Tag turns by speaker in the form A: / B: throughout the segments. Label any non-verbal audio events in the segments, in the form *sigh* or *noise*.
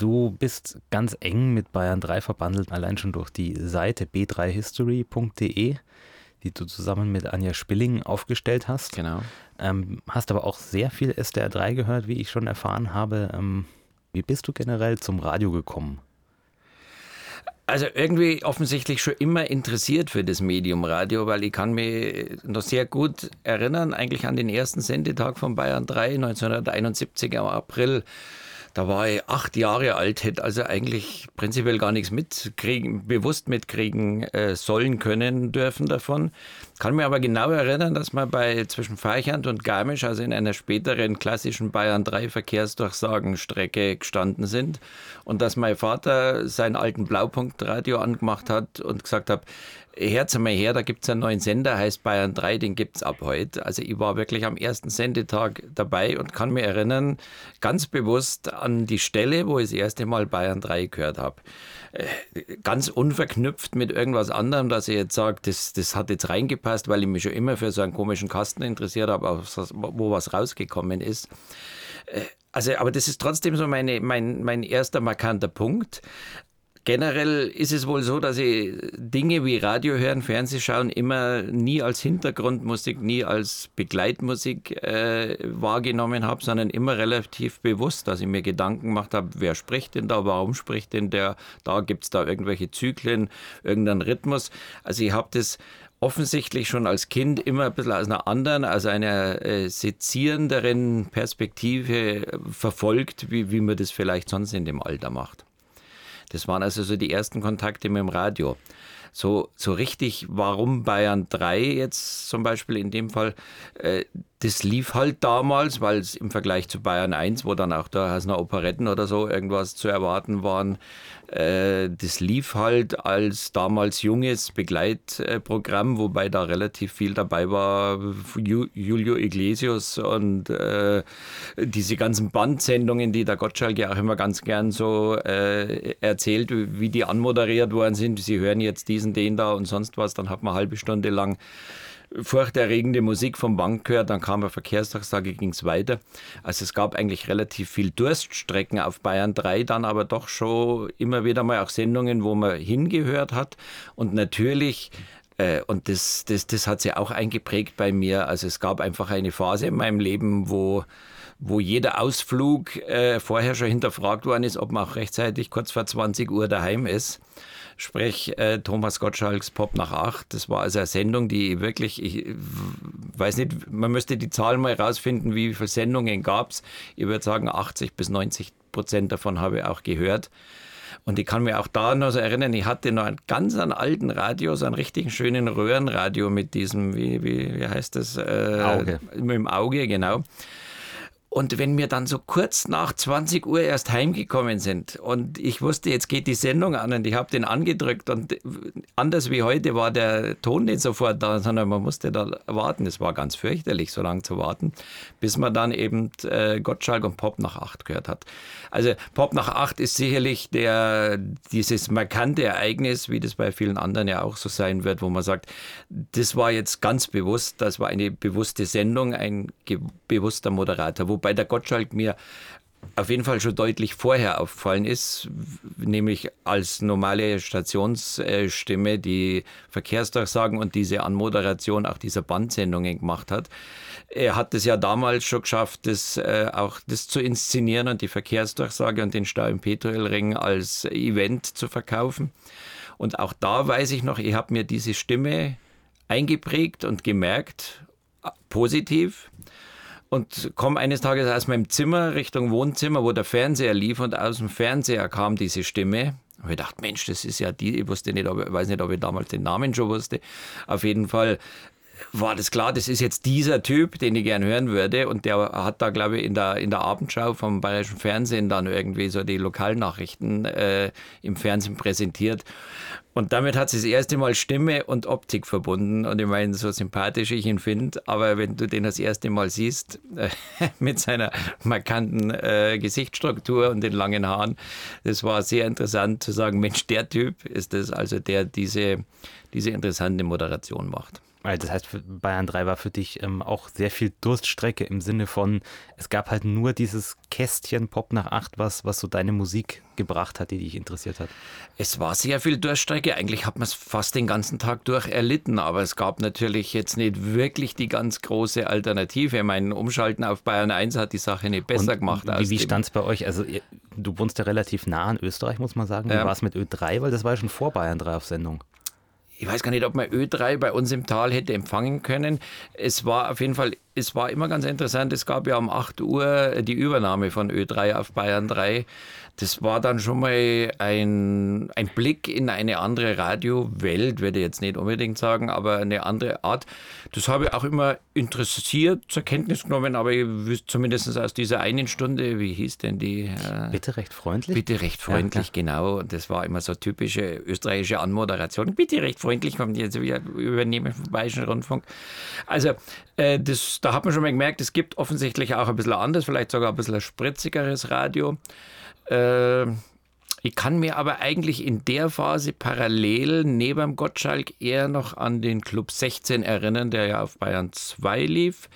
A: Du bist ganz eng mit Bayern 3 verbandelt, allein schon durch die Seite b3history.de, die du zusammen mit Anja Spilling aufgestellt hast.
B: Genau.
A: Ähm, hast aber auch sehr viel SDR 3 gehört, wie ich schon erfahren habe. Ähm, wie bist du generell zum Radio gekommen?
B: Also irgendwie offensichtlich schon immer interessiert für das Medium Radio, weil ich kann mich noch sehr gut erinnern, eigentlich an den ersten Sendetag von Bayern 3, 1971 im April da war ich acht Jahre alt, hätte also eigentlich prinzipiell gar nichts mitkriegen, bewusst mitkriegen äh, sollen können dürfen davon. Kann mir aber genau erinnern, dass wir bei zwischen Feichand und Garmisch, also in einer späteren klassischen Bayern 3 Verkehrsdurchsagenstrecke gestanden sind und dass mein Vater seinen alten Blaupunktradio angemacht hat und gesagt hat, Herz einmal her, da gibt es einen neuen Sender, heißt Bayern 3, den gibt es ab heute. Also ich war wirklich am ersten Sendetag dabei und kann mich erinnern, ganz bewusst an die Stelle, wo ich das erste Mal Bayern 3 gehört habe. Äh, ganz unverknüpft mit irgendwas anderem, dass ich jetzt sage, das, das hat jetzt reingepasst, weil ich mich schon immer für so einen komischen Kasten interessiert habe, wo was rausgekommen ist. Äh, also, aber das ist trotzdem so meine, mein, mein erster markanter Punkt. Generell ist es wohl so, dass ich Dinge wie Radio hören, Fernsehschauen immer nie als Hintergrundmusik, nie als Begleitmusik äh, wahrgenommen habe, sondern immer relativ bewusst, dass ich mir Gedanken gemacht habe, wer spricht denn da, warum spricht denn der, da gibt es da irgendwelche Zyklen, irgendeinen Rhythmus. Also ich habe das offensichtlich schon als Kind immer ein bisschen aus einer anderen, also einer äh, sezierenderen Perspektive verfolgt, wie, wie man das vielleicht sonst in dem Alter macht. Das waren also so die ersten Kontakte mit dem Radio. So, so richtig, warum Bayern 3 jetzt zum Beispiel in dem Fall, äh, das lief halt damals, weil es im Vergleich zu Bayern 1, wo dann auch da noch Operetten oder so irgendwas zu erwarten waren, äh, das lief halt als damals junges Begleitprogramm, wobei da relativ viel dabei war. Julio Iglesias und äh, diese ganzen Bandsendungen, die der Gottschalk ja auch immer ganz gern so äh, erzählt, wie die anmoderiert worden sind. Sie hören jetzt diesen, den da und sonst was, dann hat man eine halbe Stunde lang furchterregende Musik vom Bank gehört, dann kam ein Verkehrstagstage, ging es weiter. Also es gab eigentlich relativ viel Durststrecken auf Bayern 3, dann aber doch schon immer wieder mal auch Sendungen, wo man hingehört hat. Und natürlich äh, und das, das, das hat sich auch eingeprägt bei mir. Also es gab einfach eine Phase in meinem Leben, wo, wo jeder Ausflug äh, vorher schon hinterfragt worden ist, ob man auch rechtzeitig kurz vor 20 Uhr daheim ist sprich äh, Thomas Gottschalks Pop nach acht. Das war also eine Sendung, die wirklich, ich weiß nicht, man müsste die Zahlen mal rausfinden, wie viele Sendungen gab es. Ich würde sagen, 80 bis 90 Prozent davon habe ich auch gehört. Und ich kann mich auch da noch so erinnern, ich hatte noch einen ganz einen alten Radio, so einen richtigen schönen Röhrenradio mit diesem, wie, wie, wie heißt das?
A: Äh, Auge.
B: Mit dem Auge, genau. Und wenn wir dann so kurz nach 20 Uhr erst heimgekommen sind und ich wusste, jetzt geht die Sendung an und ich habe den angedrückt und anders wie heute war der Ton nicht sofort da, sondern man musste da warten. Es war ganz fürchterlich, so lange zu warten, bis man dann eben äh, Gottschalk und Pop nach acht gehört hat. Also Pop nach acht ist sicherlich der, dieses markante Ereignis, wie das bei vielen anderen ja auch so sein wird, wo man sagt, das war jetzt ganz bewusst, das war eine bewusste Sendung, ein bewusster Moderator. Wo wobei der Gottschalk mir auf jeden Fall schon deutlich vorher aufgefallen ist, nämlich als normale Stationsstimme die Verkehrsdurchsagen und diese Anmoderation auch dieser Bandsendungen gemacht hat. Er hat es ja damals schon geschafft, das, äh, auch das zu inszenieren und die Verkehrsdurchsage und den Stau im Petroelring als Event zu verkaufen. Und auch da weiß ich noch, ich habe mir diese Stimme eingeprägt und gemerkt, positiv und komme eines Tages aus meinem Zimmer Richtung Wohnzimmer, wo der Fernseher lief und aus dem Fernseher kam diese Stimme. Und ich dachte, Mensch, das ist ja die, ich wusste nicht, ob, ich weiß nicht, ob ich damals den Namen schon wusste. Auf jeden Fall war das klar, das ist jetzt dieser Typ, den ich gern hören würde. Und der hat da, glaube ich, in der, in der Abendschau vom Bayerischen Fernsehen dann irgendwie so die Lokalnachrichten äh, im Fernsehen präsentiert. Und damit hat sie das erste Mal Stimme und Optik verbunden. Und ich meine, so sympathisch ich ihn finde, aber wenn du den das erste Mal siehst, äh, *laughs* mit seiner markanten äh, Gesichtsstruktur und den langen Haaren, das war sehr interessant zu sagen, Mensch, der Typ ist es also, der diese, diese interessante Moderation macht.
A: Das heißt, Bayern 3 war für dich ähm, auch sehr viel Durststrecke im Sinne von, es gab halt nur dieses Kästchen Pop nach 8, was, was so deine Musik gebracht hat, die dich interessiert hat.
B: Es war sehr viel Durststrecke. Eigentlich hat man es fast den ganzen Tag durch erlitten, aber es gab natürlich jetzt nicht wirklich die ganz große Alternative. Mein Umschalten auf Bayern 1 hat die Sache nicht besser Und gemacht.
A: Wie, wie stand es bei euch? Also, du wohnst ja relativ nah an Österreich, muss man sagen. Wie ja. war es mit Ö3? Weil das war ja schon vor Bayern 3 auf Sendung
B: ich weiß gar nicht, ob man Ö3 bei uns im Tal hätte empfangen können. Es war auf jeden Fall, es war immer ganz interessant. Es gab ja um 8 Uhr die Übernahme von Ö3 auf Bayern 3 das war dann schon mal ein, ein Blick in eine andere Radiowelt, würde ich jetzt nicht unbedingt sagen, aber eine andere Art. Das habe ich auch immer interessiert zur Kenntnis genommen, aber ich wüsste zumindest aus dieser einen Stunde, wie hieß denn die?
A: Äh, Bitte recht freundlich?
B: Bitte recht freundlich, ja, genau. Das war immer so typische österreichische Anmoderation. Bitte recht freundlich, kommt jetzt wieder übernehmen vom Bayerischen Rundfunk. Also, äh, das, da hat man schon mal gemerkt, es gibt offensichtlich auch ein bisschen anders, vielleicht sogar ein bisschen spritzigeres Radio. Äh, ich kann mir aber eigentlich in der Phase parallel neben Gottschalk eher noch an den Club 16 erinnern, der ja auf Bayern 2 lief.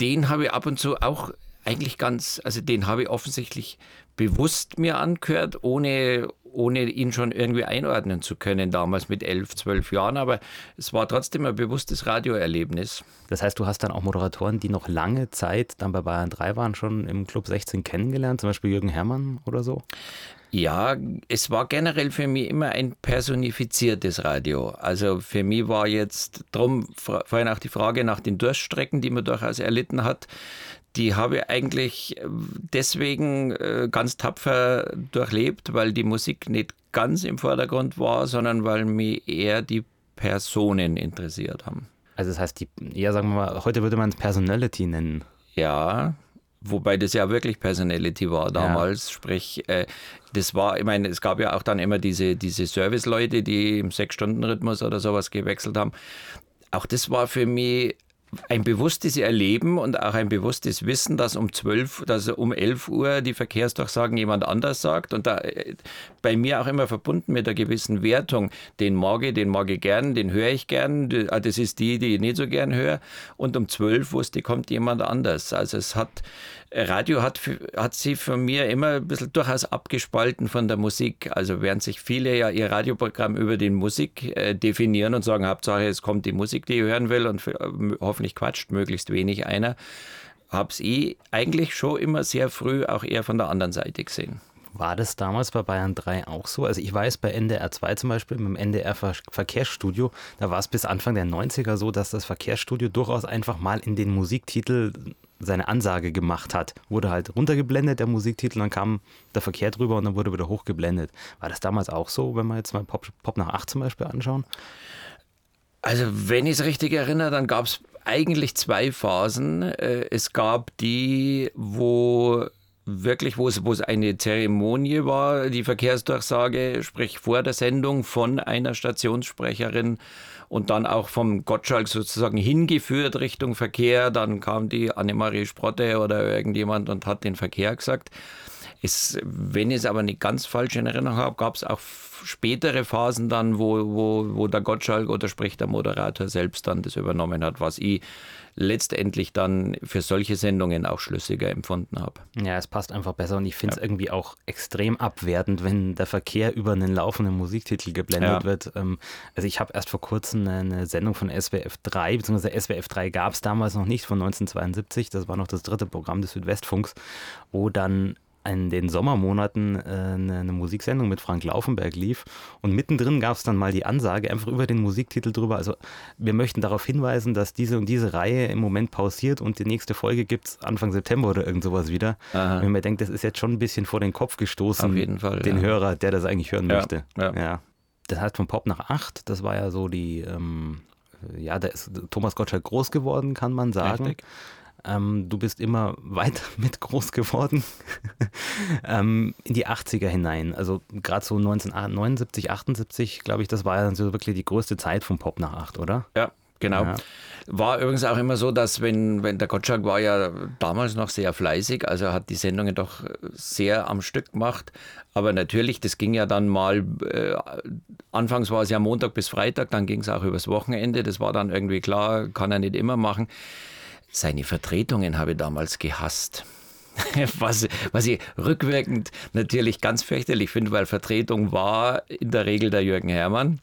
B: Den habe ich ab und zu auch eigentlich ganz, also den habe ich offensichtlich bewusst mir angehört, ohne, ohne ihn schon irgendwie einordnen zu können, damals mit elf, zwölf Jahren. Aber es war trotzdem ein bewusstes Radioerlebnis.
A: Das heißt, du hast dann auch Moderatoren, die noch lange Zeit dann bei Bayern 3 waren, schon im Club 16 kennengelernt, zum Beispiel Jürgen Herrmann oder so?
B: Ja, es war generell für mich immer ein personifiziertes Radio. Also für mich war jetzt drum vorhin auch die Frage nach den Durststrecken, die man durchaus erlitten hat die habe ich eigentlich äh, deswegen äh, ganz tapfer durchlebt, weil die Musik nicht ganz im Vordergrund war, sondern weil mich eher die Personen interessiert haben.
A: Also das heißt, die, ja, sagen wir mal, heute würde man es Personality nennen.
B: Ja, wobei das ja wirklich Personality war damals. Ja. Sprich, äh, das war, ich meine, es gab ja auch dann immer diese, diese Service-Leute, die im Sechs-Stunden-Rhythmus oder sowas gewechselt haben. Auch das war für mich ein bewusstes Erleben und auch ein bewusstes Wissen, dass um 12, dass um 11 Uhr die Verkehrsdurchsagen jemand anders sagt und da äh, bei mir auch immer verbunden mit einer gewissen Wertung. Den mag ich, den mag ich gern, den höre ich gern. Ah, das ist die, die ich nicht so gern höre. Und um 12 wusste, kommt jemand anders. Also es hat Radio hat, hat sie für mir immer ein bisschen durchaus abgespalten von der Musik. Also während sich viele ja ihr Radioprogramm über die Musik äh, definieren und sagen, Hauptsache es kommt die Musik, die ich hören will und äh, hoffentlich quatscht möglichst wenig einer, habe es eh eigentlich schon immer sehr früh auch eher von der anderen Seite gesehen.
A: War das damals bei Bayern 3 auch so? Also ich weiß bei NDR 2 zum Beispiel, mit dem NDR Verkehrsstudio, da war es bis Anfang der 90er so, dass das Verkehrsstudio durchaus einfach mal in den Musiktitel seine Ansage gemacht hat. Wurde halt runtergeblendet, der Musiktitel, dann kam der Verkehr drüber und dann wurde wieder hochgeblendet. War das damals auch so, wenn wir jetzt mal Pop, Pop nach 8 zum Beispiel anschauen?
B: Also, wenn ich es richtig erinnere, dann gab es eigentlich zwei Phasen. Äh, es gab die, wo wirklich, wo es, wo es eine Zeremonie war, die Verkehrsdurchsage, sprich vor der Sendung von einer Stationssprecherin und dann auch vom Gottschalk sozusagen hingeführt Richtung Verkehr. Dann kam die Annemarie Sprotte oder irgendjemand und hat den Verkehr gesagt. Es, wenn ich es aber nicht ganz falsch in Erinnerung habe, gab es auch spätere Phasen dann, wo, wo, wo der Gottschalk oder sprich der Moderator selbst dann das übernommen hat, was ich letztendlich dann für solche Sendungen auch schlüssiger empfunden habe.
A: Ja, es passt einfach besser und ich finde es ja. irgendwie auch extrem abwertend, wenn der Verkehr über einen laufenden Musiktitel geblendet ja. wird. Ähm, also ich habe erst vor kurzem eine Sendung von SWF 3, beziehungsweise SWF 3 gab es damals noch nicht von 1972, das war noch das dritte Programm des Südwestfunks, wo dann in den Sommermonaten äh, eine, eine, Musiksendung mit Frank Laufenberg lief und mittendrin gab es dann mal die Ansage einfach über den Musiktitel drüber. Also wir möchten darauf hinweisen, dass diese und diese Reihe im Moment pausiert und die nächste Folge gibt es Anfang September oder irgend sowas wieder. Aha. Wenn man denkt, das ist jetzt schon ein bisschen vor den Kopf gestoßen,
B: Auf jeden Fall,
A: den
B: ja.
A: Hörer, der das eigentlich hören
B: ja,
A: möchte.
B: Ja. ja.
A: Das heißt von Pop nach 8, das war ja so die, ähm, ja, da ist Thomas Gottschalk groß geworden, kann man sagen. Richtig. Ähm, du bist immer *laughs* weiter mit groß geworden *laughs* ähm, in die 80er hinein. Also gerade so 1979, 78, glaube ich, das war ja so wirklich die größte Zeit vom Pop nach 8, oder?
B: Ja, genau. Ja. War übrigens auch immer so, dass wenn, wenn der Gottschalk war ja damals noch sehr fleißig, also hat die Sendungen doch sehr am Stück gemacht. Aber natürlich, das ging ja dann mal, äh, anfangs war es ja Montag bis Freitag, dann ging es auch übers Wochenende. Das war dann irgendwie klar, kann er nicht immer machen. Seine Vertretungen habe ich damals gehasst. *laughs* was, was ich rückwirkend natürlich ganz fürchterlich finde, weil Vertretung war in der Regel der Jürgen Herrmann.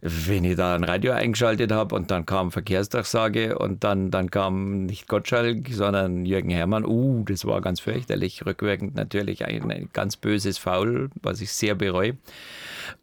B: Wenn ich da ein Radio eingeschaltet habe und dann kam Verkehrsdurchsage und dann, dann kam nicht Gottschalk, sondern Jürgen Herrmann, uh, das war ganz fürchterlich. Rückwirkend natürlich ein, ein ganz böses Foul, was ich sehr bereue.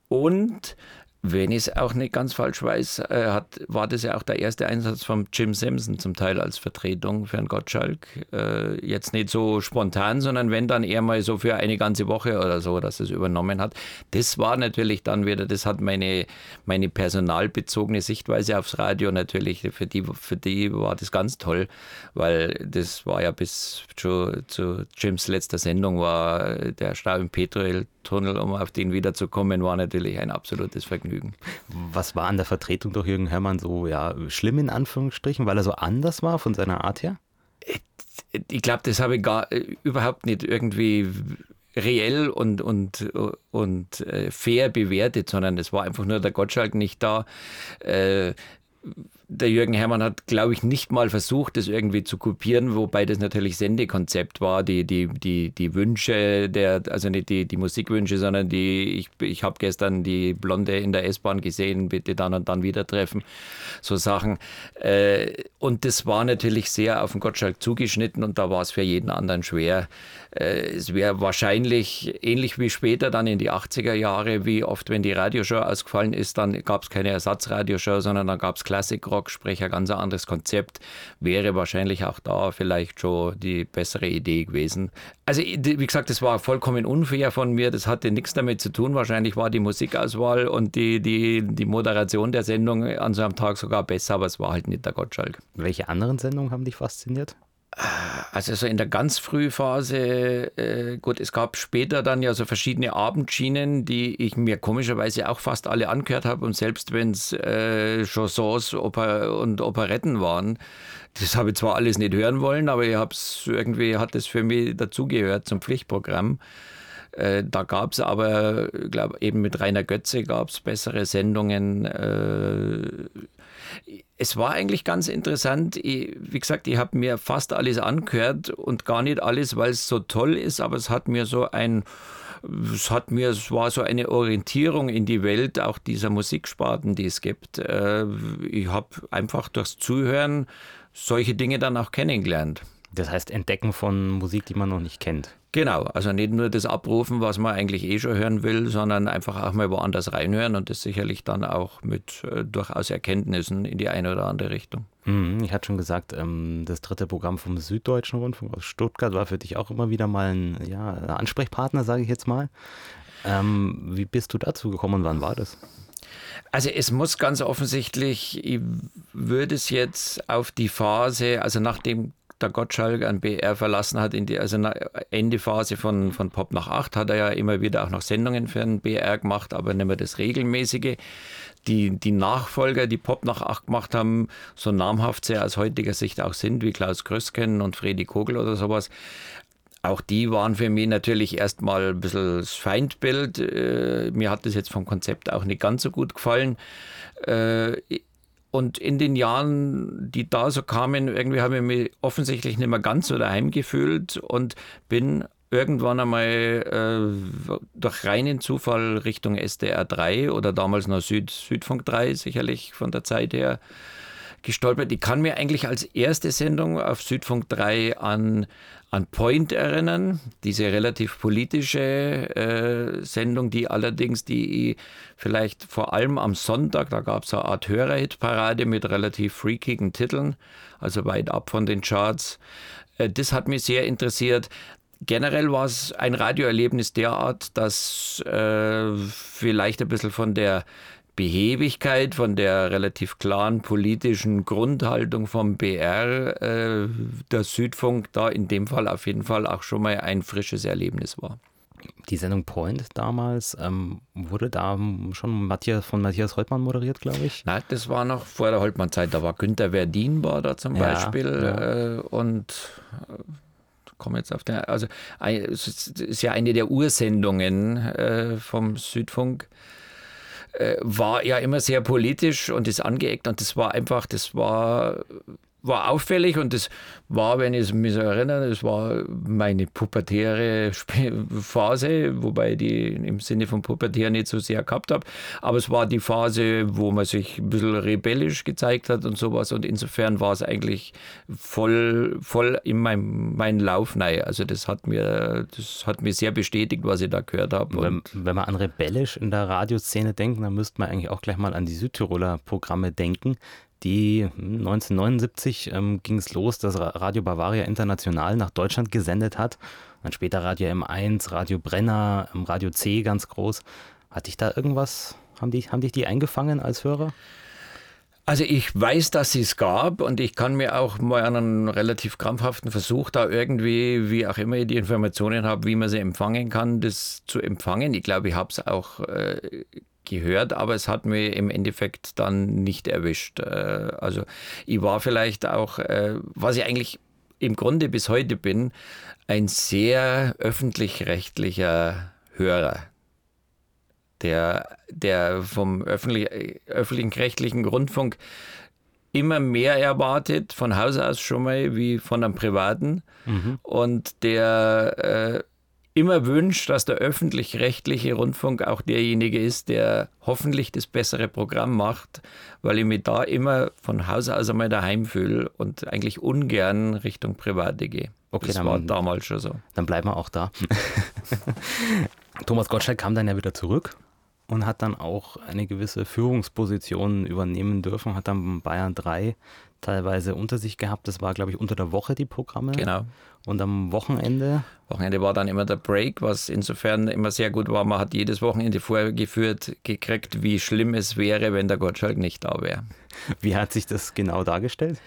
B: Und wenn ich es auch nicht ganz falsch weiß, äh, hat, war das ja auch der erste Einsatz von Jim Simpson zum Teil als Vertretung für einen Gottschalk. Äh, jetzt nicht so spontan, sondern wenn dann eher mal so für eine ganze Woche oder so, dass es übernommen hat. Das war natürlich dann wieder, das hat meine, meine personalbezogene Sichtweise aufs Radio natürlich, für die, für die war das ganz toll, weil das war ja bis zu, zu Jims letzter Sendung war der Stau im Petrol-Tunnel, um auf den wiederzukommen, war natürlich ein absolutes Vergnügen. Vergnügen.
A: Was war an der Vertretung durch Jürgen Herrmann so ja, schlimm in Anführungsstrichen, weil er so anders war von seiner Art her?
B: Ich glaube, das habe ich gar äh, überhaupt nicht irgendwie reell und, und, und äh, fair bewertet, sondern es war einfach nur der Gottschalk nicht da. Äh, der Jürgen Herrmann hat, glaube ich, nicht mal versucht, das irgendwie zu kopieren, wobei das natürlich Sendekonzept war, die, die, die, die Wünsche, der, also nicht die, die Musikwünsche, sondern die, ich, ich habe gestern die Blonde in der S-Bahn gesehen, bitte dann und dann wieder treffen, so Sachen. Äh, und das war natürlich sehr auf den Gottschalk zugeschnitten und da war es für jeden anderen schwer. Äh, es wäre wahrscheinlich ähnlich wie später dann in die 80er Jahre, wie oft, wenn die Radioshow ausgefallen ist, dann gab es keine Ersatzradioshow, sondern dann gab es Classic Rock, sprich ein ganz anderes Konzept, wäre wahrscheinlich auch da vielleicht schon die bessere Idee gewesen. Also wie gesagt, das war vollkommen unfair von mir, das hatte nichts damit zu tun. Wahrscheinlich war die Musikauswahl und die, die, die Moderation der Sendung an so einem Tag sogar besser, aber es war halt nicht der Gottschalk.
A: Welche anderen Sendungen haben dich fasziniert?
B: Also so in der ganz Frühphase, äh, gut, es gab später dann ja so verschiedene Abendschienen, die ich mir komischerweise auch fast alle angehört habe und selbst wenn es äh, Chansons Oper und Operetten waren, das habe ich zwar alles nicht hören wollen, aber ich hab's irgendwie hat es für mich dazugehört zum Pflichtprogramm. Äh, da gab es aber, ich glaube, eben mit Rainer Götze gab es bessere Sendungen. Äh, es war eigentlich ganz interessant. Ich, wie gesagt, ich habe mir fast alles angehört und gar nicht alles, weil es so toll ist, aber es hat mir so ein es hat mir, es war so eine Orientierung in die Welt auch dieser Musiksparten, die es gibt. Äh, ich habe einfach durchs Zuhören solche Dinge dann auch kennengelernt.
A: Das heißt Entdecken von Musik, die man noch nicht kennt.
B: Genau, also nicht nur das Abrufen, was man eigentlich eh schon hören will, sondern einfach auch mal woanders reinhören und das sicherlich dann auch mit äh, durchaus Erkenntnissen in die eine oder andere Richtung.
A: Mhm, ich hatte schon gesagt, ähm, das dritte Programm vom Süddeutschen Rundfunk aus Stuttgart war für dich auch immer wieder mal ein ja, Ansprechpartner, sage ich jetzt mal. Ähm, wie bist du dazu gekommen und wann war das?
B: Also es muss ganz offensichtlich, ich würde es jetzt auf die Phase, also nachdem der Gottschalk an BR verlassen hat, in die also Endephase von, von Pop nach 8, hat er ja immer wieder auch noch Sendungen für den BR gemacht, aber nicht mehr das regelmäßige. Die, die Nachfolger, die Pop nach 8 gemacht haben, so namhaft sie aus heutiger Sicht auch sind, wie Klaus Krösken und Fredi Kogel oder sowas, auch die waren für mich natürlich erstmal ein bisschen das Feindbild. Äh, mir hat das jetzt vom Konzept auch nicht ganz so gut gefallen. Äh, und in den Jahren, die da so kamen, irgendwie habe ich mich offensichtlich nicht mehr ganz so daheim gefühlt und bin irgendwann einmal äh, durch reinen Zufall Richtung SDR 3 oder damals noch Süd, Südfunk 3, sicherlich von der Zeit her, gestolpert. Ich kann mir eigentlich als erste Sendung auf Südfunk 3 an an Point erinnern, diese relativ politische äh, Sendung, die allerdings die vielleicht vor allem am Sonntag, da gab es eine Art Hörerhitparade mit relativ freakigen Titeln, also weit ab von den Charts. Äh, das hat mich sehr interessiert. Generell war es ein Radioerlebnis derart, dass äh, vielleicht ein bisschen von der Behebigkeit, von der relativ klaren politischen Grundhaltung vom BR, äh, der Südfunk da in dem Fall auf jeden Fall auch schon mal ein frisches Erlebnis war.
A: Die Sendung Point damals ähm, wurde da schon Matthias, von Matthias Holtmann moderiert, glaube ich.
B: Nein, das war noch vor der Holtmann-Zeit. Da war Günter Verdin war da zum ja, Beispiel ja. Äh, und äh, komme jetzt auf den, also es ist ja eine der Ursendungen äh, vom Südfunk war ja immer sehr politisch und ist angeeckt und das war einfach, das war war auffällig und das war, wenn ich mich so erinnere, das war meine pubertäre Phase, wobei ich die im Sinne von pubertär nicht so sehr gehabt habe. Aber es war die Phase, wo man sich ein bisschen rebellisch gezeigt hat und sowas. Und insofern war es eigentlich voll, voll in meinem, meinen Lauf rein. Also das hat mir, das hat mir sehr bestätigt, was ich da gehört habe.
A: Wenn, wenn man an rebellisch in der Radioszene denkt, dann müsste man eigentlich auch gleich mal an die Südtiroler Programme denken die 1979 ähm, ging es los, dass Radio Bavaria International nach Deutschland gesendet hat. Dann später Radio M1, Radio Brenner, ähm, Radio C ganz groß. Hatte ich da irgendwas, haben, die, haben dich die eingefangen als Hörer?
B: Also ich weiß, dass es gab und ich kann mir auch mal einen relativ krampfhaften Versuch da irgendwie, wie auch immer ich die Informationen habe, wie man sie empfangen kann, das zu empfangen. Ich glaube, ich habe es auch äh, gehört, aber es hat mir im Endeffekt dann nicht erwischt. Äh, also ich war vielleicht auch, äh, was ich eigentlich im Grunde bis heute bin, ein sehr öffentlich-rechtlicher Hörer, der, der vom öffentlich, öffentlich-rechtlichen Rundfunk immer mehr erwartet, von Haus aus schon mal, wie von einem privaten. Mhm. Und der äh, immer wünscht, dass der öffentlich-rechtliche Rundfunk auch derjenige ist, der hoffentlich das bessere Programm macht, weil ich mich da immer von Haus aus einmal daheim fühle und eigentlich ungern Richtung Private gehe.
A: Okay, das dann, war damals schon so. Dann bleiben wir auch da. *laughs* Thomas Gottschalk kam dann ja wieder zurück und hat dann auch eine gewisse Führungsposition übernehmen dürfen, hat dann Bayern 3 teilweise unter sich gehabt. Das war, glaube ich, unter der Woche die Programme.
B: Genau.
A: Und am Wochenende?
B: Wochenende war dann immer der Break, was insofern immer sehr gut war. Man hat jedes Wochenende vorgeführt gekriegt, wie schlimm es wäre, wenn der Gottschalk nicht da wäre.
A: Wie hat sich das genau dargestellt?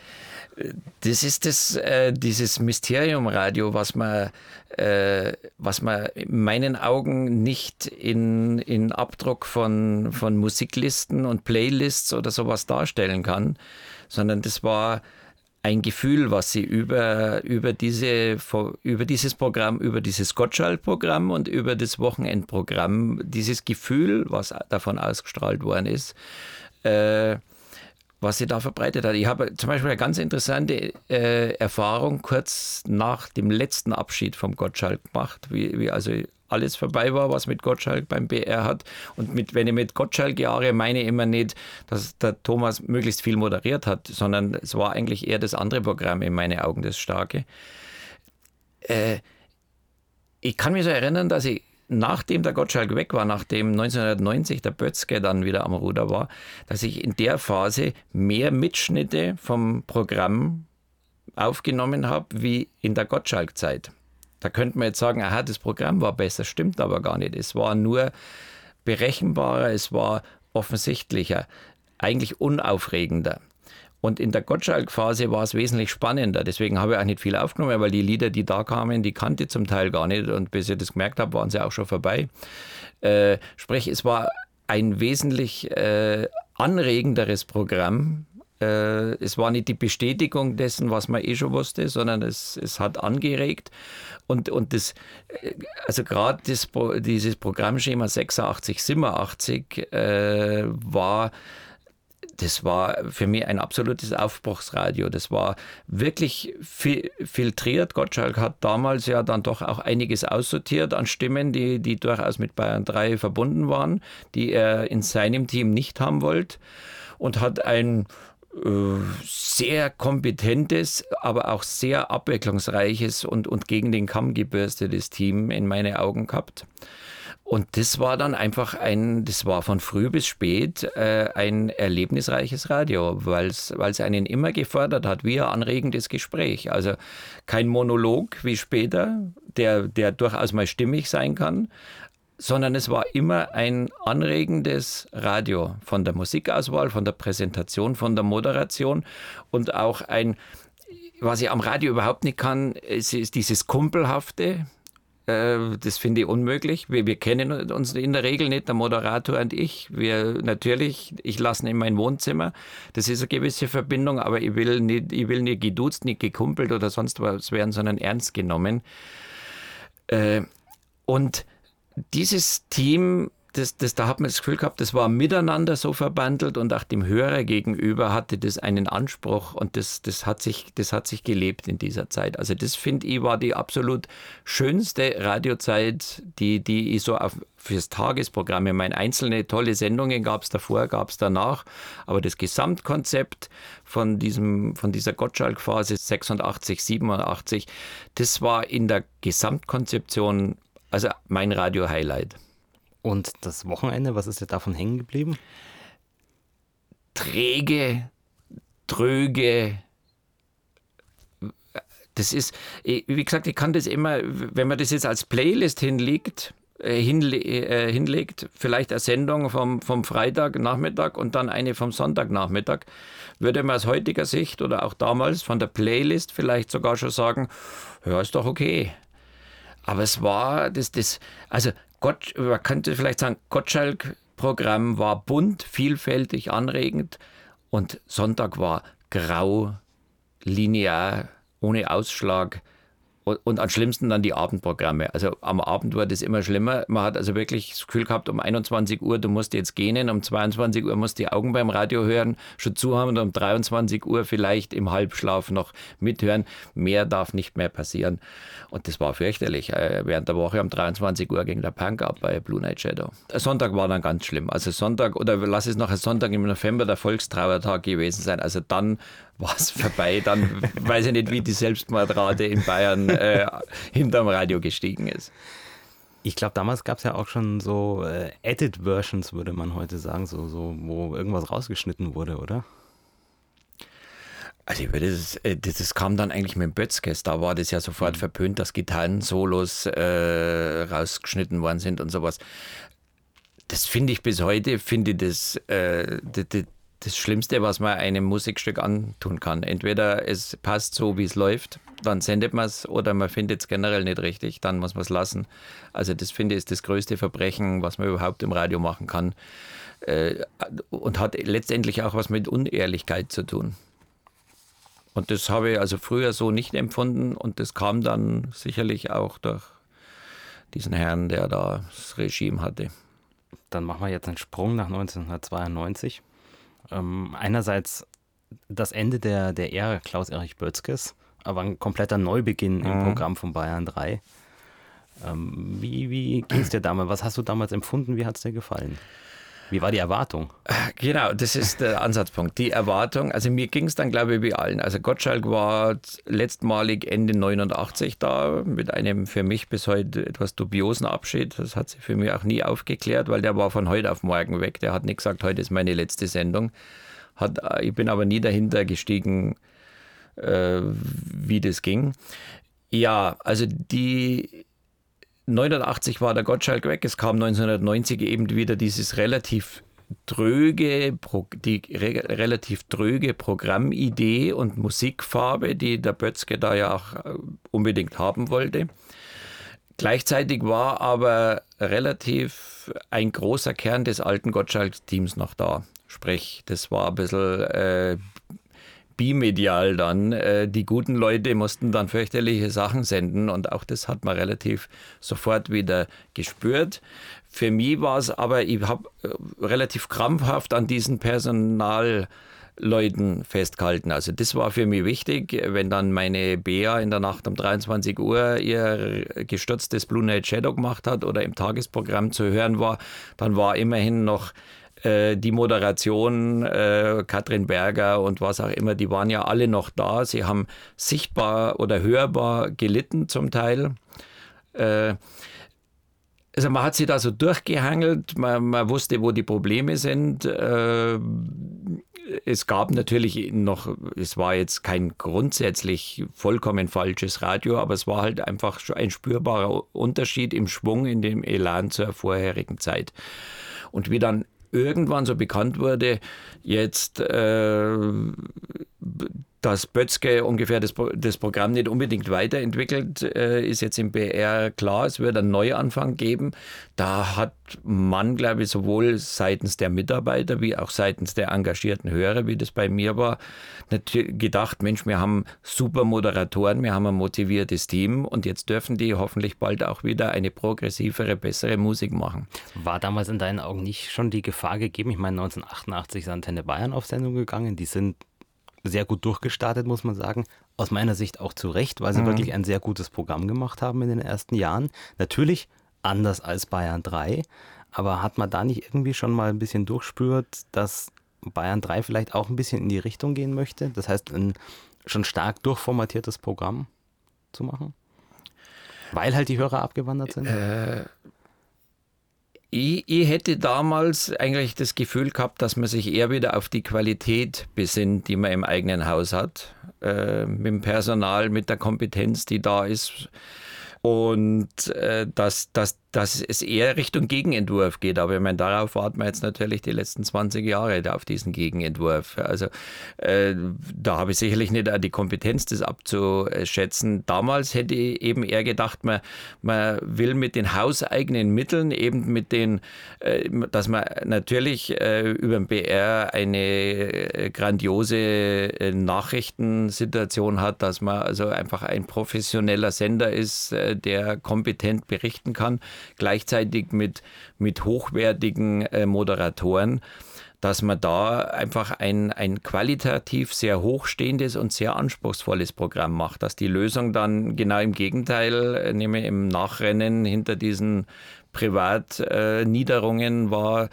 B: Das ist das, äh, dieses Mysteriumradio, was man, äh, was man in meinen Augen nicht in, in Abdruck von, von Musiklisten und Playlists oder sowas darstellen kann, sondern das war ein Gefühl, was sie über, über, diese, über dieses Programm, über dieses Gottschalk-Programm und über das Wochenendprogramm, dieses Gefühl, was davon ausgestrahlt worden ist, äh, was sie da verbreitet hat. Ich habe zum Beispiel eine ganz interessante äh, Erfahrung kurz nach dem letzten Abschied vom Gottschalk gemacht, wie, wie also alles vorbei war, was mit Gottschalk beim BR hat. Und mit, wenn ich mit Gottschalk Jahre meine immer nicht, dass der Thomas möglichst viel moderiert hat, sondern es war eigentlich eher das andere Programm in meinen Augen, das starke. Äh, ich kann mich so erinnern, dass ich nachdem der Gottschalk weg war, nachdem 1990 der Bötzke dann wieder am Ruder war, dass ich in der Phase mehr Mitschnitte vom Programm aufgenommen habe wie in der Gottschalk-Zeit. Da könnte man jetzt sagen, aha, das Programm war besser, stimmt aber gar nicht. Es war nur berechenbarer, es war offensichtlicher, eigentlich unaufregender. Und in der Gottschalk-Phase war es wesentlich spannender. Deswegen habe ich auch nicht viel aufgenommen, weil die Lieder, die da kamen, die kannte ich zum Teil gar nicht. Und bis ich das gemerkt habe, waren sie auch schon vorbei. Äh, sprich, es war ein wesentlich äh, anregenderes Programm. Äh, es war nicht die Bestätigung dessen, was man eh schon wusste, sondern es, es hat angeregt. Und, und das, äh, also gerade dieses Programmschema 86, 87 äh, war das war für mich ein absolutes Aufbruchsradio. Das war wirklich fi filtriert. Gottschalk hat damals ja dann doch auch einiges aussortiert an Stimmen, die, die durchaus mit Bayern 3 verbunden waren, die er in seinem Team nicht haben wollte und hat ein sehr kompetentes, aber auch sehr abwechslungsreiches und, und gegen den Kamm gebürstetes Team in meine Augen gehabt. Und das war dann einfach ein, das war von früh bis spät äh, ein erlebnisreiches Radio, weil es einen immer gefordert hat, wie ein anregendes Gespräch. Also kein Monolog wie später, der, der durchaus mal stimmig sein kann, sondern es war immer ein anregendes Radio von der Musikauswahl, von der Präsentation, von der Moderation und auch ein, was ich am Radio überhaupt nicht kann, ist, ist dieses Kumpelhafte, Äh, das finde ich unmöglich. Wir, wir, kennen uns in der Regel nicht, der Moderator und ich. Wir natürlich, ich lasse ihn in mein Wohnzimmer. Das ist eine gewisse Verbindung, aber ich will nicht, ich will nicht geduzt, nicht gekumpelt oder sonst was werden, sondern ernst genommen. Äh, und dieses Team das, das, da hat man das Gefühl gehabt, das war miteinander so verbandelt und auch dem Hörer gegenüber hatte das einen Anspruch und das, das, hat, sich, das hat sich gelebt in dieser Zeit. Also das finde ich war die absolut schönste Radiozeit, die, die ich so auf, fürs Tagesprogramm, ich meine, einzelne tolle Sendungen gab es davor, gab es danach, aber das Gesamtkonzept von, diesem, von dieser Gottschalk-Phase 86, 87, das war in der Gesamtkonzeption also mein Radio-Highlight.
A: Und das Wochenende, was ist dir davon hängen geblieben?
B: Träge, tröge. Das ist, wie gesagt, ich kann das immer, wenn man das jetzt als Playlist hinlegt, äh, hinle äh, hinlegt, vielleicht eine Sendung vom, vom Freitagnachmittag und dann eine vom Sonntagnachmittag, würde man aus heutiger Sicht oder auch damals von der Playlist vielleicht sogar schon sagen, ja, ist doch okay. Aber es war das, das, also Gott, man könnte vielleicht sagen, Gottschalk-Programm war bunt, vielfältig, anregend und Sonntag war grau, linear, ohne Ausschlag und am schlimmsten dann die Abendprogramme. Also am Abend wurde es immer schlimmer. Man hat also wirklich das Gefühl gehabt, um 21 Uhr, du musst jetzt gehen, um 22 Uhr musst du die Augen beim Radio hören, schon zu haben und um 23 Uhr vielleicht im Halbschlaf noch mithören. Mehr darf nicht mehr passieren. Und das war fürchterlich. Äh, während der Woche um 23 Uhr ging der Punk ab bei Blue Night Shadow. Sonntag war dann ganz schlimm. Also Sonntag, oder lass es noch ein Sonntag im November der Volkstrauertag gewesen sein. Also dann war es vorbei. Dann weiß ich nicht, wie die Selbstmordrate in Bayern äh, hinterm Radio gestiegen ist.
A: Ich glaube, damals gab es ja auch schon so äh, Edit-Versions, würde man heute sagen, so, so, wo irgendwas rausgeschnitten wurde, oder?
B: Also ich würde das, äh, das, das, kam dann eigentlich mit dem Bötzkes, da war das ja sofort mhm. verpönt, dass Gitarren-Solos äh, rausgeschnitten worden sind und sowas. Das finde ich bis heute, finde ich das, äh, das, das Schlimmste, was man einem Musikstück antun kann. Entweder es passt so, wie es läuft, dann sendet man es, oder man findet es generell nicht richtig, dann muss man es lassen. Also das finde ich ist das größte Verbrechen, was man überhaupt im Radio machen kann. Äh, und hat letztendlich auch was mit Unehrlichkeit zu tun. Und das habe ich also früher so nicht empfunden und das kam dann sicherlich auch durch diesen Herrn, der da das Regime hatte.
A: Dann machen wir jetzt einen Sprung nach 1992. Ähm, einerseits das Ende der, der Ära Klaus-Erich Bötzkes, aber ein kompletter Neubeginn mhm. im Programm von Bayern 3. Ähm, wie wie ging es dir damals? Was hast du damals empfunden? Wie hat es dir gefallen? Wie war die Erwartung?
B: Genau, das ist der *laughs* Ansatzpunkt. Die Erwartung, also mir ging es dann, glaube ich, wie allen. Also Gottschalk war letztmalig Ende 89 da mit einem für mich bis heute etwas dubiosen Abschied. Das hat sich für mich auch nie aufgeklärt, weil der war von heute auf morgen weg. Der hat nicht gesagt, heute ist meine letzte Sendung. Hat, äh, ich bin aber nie dahinter gestiegen, äh, wie das ging. Ja, also die 1989 war der Gottschalk weg, es kam 1990 eben wieder dieses relativ dröge, die relativ dröge Programmidee und Musikfarbe, die der Bötzke da ja auch äh, unbedingt haben wollte. Gleichzeitig war aber relativ ein großer Kern des alten Gottschalk-Teams noch da. Sprich, das war ein bisschen äh, bimedial dann. Äh, die guten Leute mussten dann fürchterliche Sachen senden und auch das hat man relativ sofort wieder gespürt. Für mich war es aber, ich habe äh, relativ krampfhaft an diesen Personalleuten festgehalten. Also das war für mich wichtig, wenn dann meine Bea in der Nacht um 23 Uhr ihr gestürztes Blue Night Shadow gemacht hat oder im Tagesprogramm zu hören war, dann war immerhin noch äh, die Moderation, äh, Katrin Berger und was auch immer, die waren ja alle noch da. Sie haben sichtbar oder hörbar gelitten zum Teil. Äh, also man hat sich da so durchgehangelt, man, man wusste, wo die Probleme sind. Äh, es gab natürlich noch, es war jetzt kein grundsätzlich vollkommen falsches Radio, aber es war halt einfach ein spürbarer Unterschied im Schwung, in dem Elan zur vorherigen Zeit. Und wie dann irgendwann so bekannt wurde, jetzt äh, dass Bötzke ungefähr das, das Programm nicht unbedingt weiterentwickelt, äh, ist jetzt im BR klar. Es wird einen Neuanfang geben. Da hat man, glaube ich, sowohl seitens der Mitarbeiter wie auch seitens der engagierten Hörer, wie das bei mir war, gedacht, Mensch, wir haben super Moderatoren, wir haben ein motiviertes Team und jetzt dürfen die hoffentlich bald auch wieder eine progressivere, bessere Musik machen.
A: War damals in deinen Augen nicht schon die Gefahr gegeben? Ich meine, 1988 ist Antenne Bayern auf Sendung gegangen. Die sind sehr gut durchgestartet, muss man sagen. Aus meiner Sicht auch zu Recht, weil sie mhm. wirklich ein sehr gutes Programm gemacht haben in den ersten Jahren. Natürlich anders als Bayern 3, aber hat man da nicht irgendwie schon mal ein bisschen durchspürt, dass Bayern 3 vielleicht auch ein bisschen in die Richtung gehen möchte? Das heißt, ein schon stark durchformatiertes Programm zu machen? Weil halt die Hörer abgewandert sind? Äh,
B: ich, ich, hätte damals eigentlich das Gefühl gehabt, dass man sich eher wieder auf die Qualität besinnt, die man im eigenen Haus hat. Äh, mit dem Personal, mit der Kompetenz, die da ist. Und äh, dass, dass dass es eher Richtung Gegenentwurf geht. Aber ich meine, darauf warten wir jetzt natürlich die letzten 20 Jahre auf diesen Gegenentwurf. Also äh, da habe ich sicherlich nicht die Kompetenz, das abzuschätzen. Damals hätte ich eben eher gedacht, man, man will mit den hauseigenen Mitteln, eben mit den, äh, dass man natürlich äh, über den BR eine äh, grandiose äh, Nachrichtensituation hat, dass man also einfach ein professioneller Sender ist, äh, der kompetent berichten kann gleichzeitig mit, mit hochwertigen äh, Moderatoren, dass man da einfach ein, ein qualitativ sehr hochstehendes und sehr anspruchsvolles Programm macht. Dass die Lösung dann genau im Gegenteil, äh, nämlich im Nachrennen hinter diesen Privatniederungen äh, war,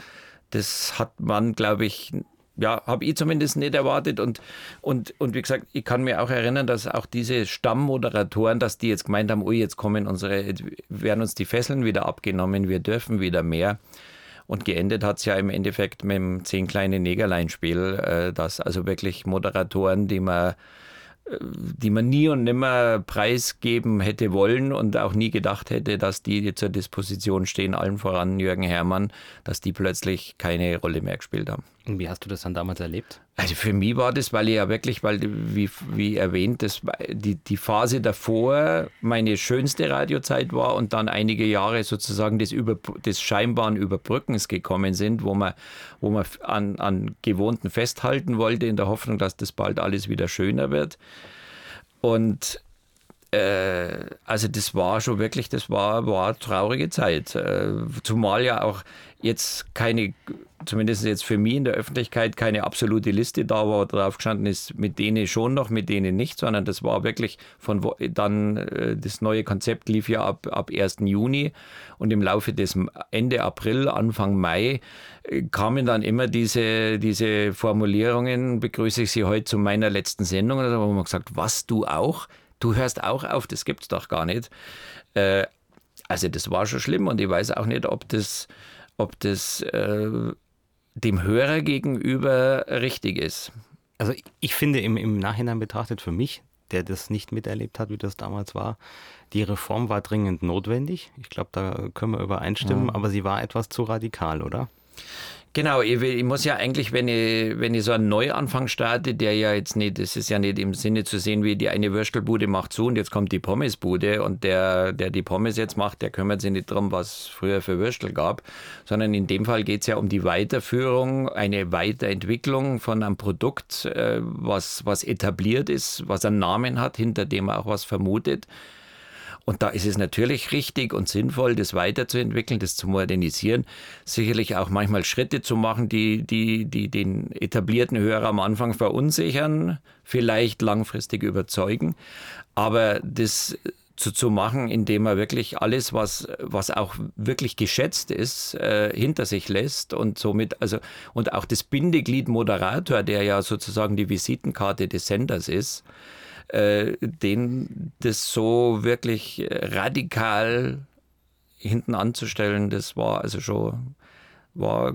B: das hat man, glaube ich, ja, habe ich zumindest nicht erwartet. Und, und, und wie gesagt, ich kann mir auch erinnern, dass auch diese Stammmoderatoren, dass die jetzt gemeint haben, oh, jetzt kommen unsere, werden uns die Fesseln wieder abgenommen, wir dürfen wieder mehr. Und geendet hat es ja im Endeffekt mit dem Zehn kleine Negerlein-Spiel, äh, dass also wirklich Moderatoren, die man die man nie und nimmer preisgeben hätte wollen und auch nie gedacht hätte, dass die zur Disposition stehen, allen voran Jürgen Herrmann, dass die plötzlich keine Rolle mehr gespielt haben.
A: Und wie hast du das dann damals erlebt?
B: Also für mich war das, weil ich ja wirklich, weil wie, wie erwähnt, das, die, die Phase davor meine schönste Radiozeit war und dann einige Jahre sozusagen des, Über, des scheinbaren Überbrückens gekommen sind, wo man, wo man an, an Gewohnten festhalten wollte, in der Hoffnung, dass das bald alles wieder schöner wird. Und äh, also das war schon wirklich, das war, war traurige Zeit. Äh, zumal ja auch jetzt keine, zumindest jetzt für mich in der Öffentlichkeit, keine absolute Liste da war, drauf gestanden ist, mit denen schon noch, mit denen nicht, sondern das war wirklich von wo, dann, äh, das neue Konzept lief ja ab, ab 1. Juni und im Laufe des Ende April, Anfang Mai äh, kamen dann immer diese, diese Formulierungen, begrüße ich Sie heute zu meiner letzten Sendung, da haben wir gesagt, was, du auch? Du hörst auch auf, das gibt's doch gar nicht. Äh, also das war schon schlimm und ich weiß auch nicht, ob das ob das äh, dem Hörer gegenüber richtig ist.
A: Also ich finde im, im Nachhinein betrachtet für mich, der das nicht miterlebt hat, wie das damals war, die Reform war dringend notwendig. Ich glaube, da können wir übereinstimmen, ja. aber sie war etwas zu radikal, oder?
B: Genau, ich, ich, muss ja eigentlich, wenn ich, wenn ich so einen Neuanfang starte, der ja jetzt nicht, das ist ja nicht im Sinne zu sehen, wie die eine Würstelbude macht zu und jetzt kommt die Pommesbude und der, der die Pommes jetzt macht, der kümmert sich nicht darum, was früher für Würstel gab, sondern in dem Fall geht es ja um die Weiterführung, eine Weiterentwicklung von einem Produkt, äh, was, was etabliert ist, was einen Namen hat, hinter dem man auch was vermutet. Und da ist es natürlich richtig und sinnvoll, das weiterzuentwickeln, das zu modernisieren, sicherlich auch manchmal Schritte zu machen, die, die, die den etablierten Hörer am Anfang verunsichern, vielleicht langfristig überzeugen. Aber das zu, zu machen, indem er wirklich alles, was, was auch wirklich geschätzt ist, äh, hinter sich lässt und somit, also, und auch das Bindeglied Moderator, der ja sozusagen die Visitenkarte des Senders ist, äh, den das so wirklich radikal hinten anzustellen, das war also schon war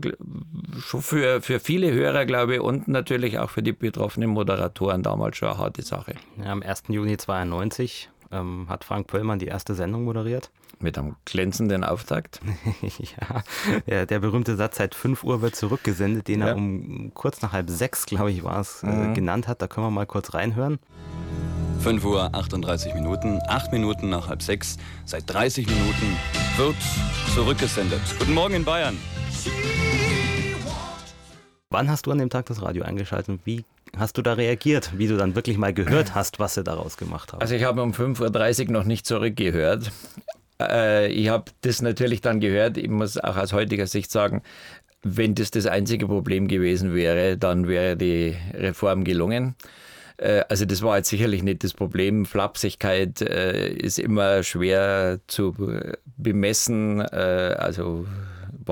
B: schon für, für viele Hörer, glaube ich, und natürlich auch für die betroffenen Moderatoren damals schon eine harte Sache.
A: Ja, am 1. Juni 92 ähm, hat Frank Pöllmann die erste Sendung moderiert.
B: mit einem glänzenden Auftakt. *laughs*
A: ja, der, der, berühmte Satz, seit 5 Uhr wird zurückgesendet, den ja. er um kurz nach halb sechs, glaube ich, war es, äh, mhm. äh, genannt hat. Da können wir mal kurz reinhören.
C: 5 Uhr 38 Minuten, 8 Minuten nach halb sechs, seit 30 Minuten wird zurückgesendet. Guten Morgen in Bayern.
A: Wann hast du an dem Tag das Radio eingeschaltet? Wie hast du da reagiert, wie du dann wirklich mal gehört *clears throat* hast, was sie daraus gemacht haben?
B: Also ich habe um 5.30 Uhr noch nicht zurückgehört. Äh, ich habe das natürlich dann gehört. Ich muss auch aus heutiger Sicht sagen, wenn das das einzige Problem gewesen wäre, dann wäre die Reform gelungen. Äh, also das war jetzt sicherlich nicht das Problem. Flapsigkeit äh, ist immer schwer zu bemessen. Also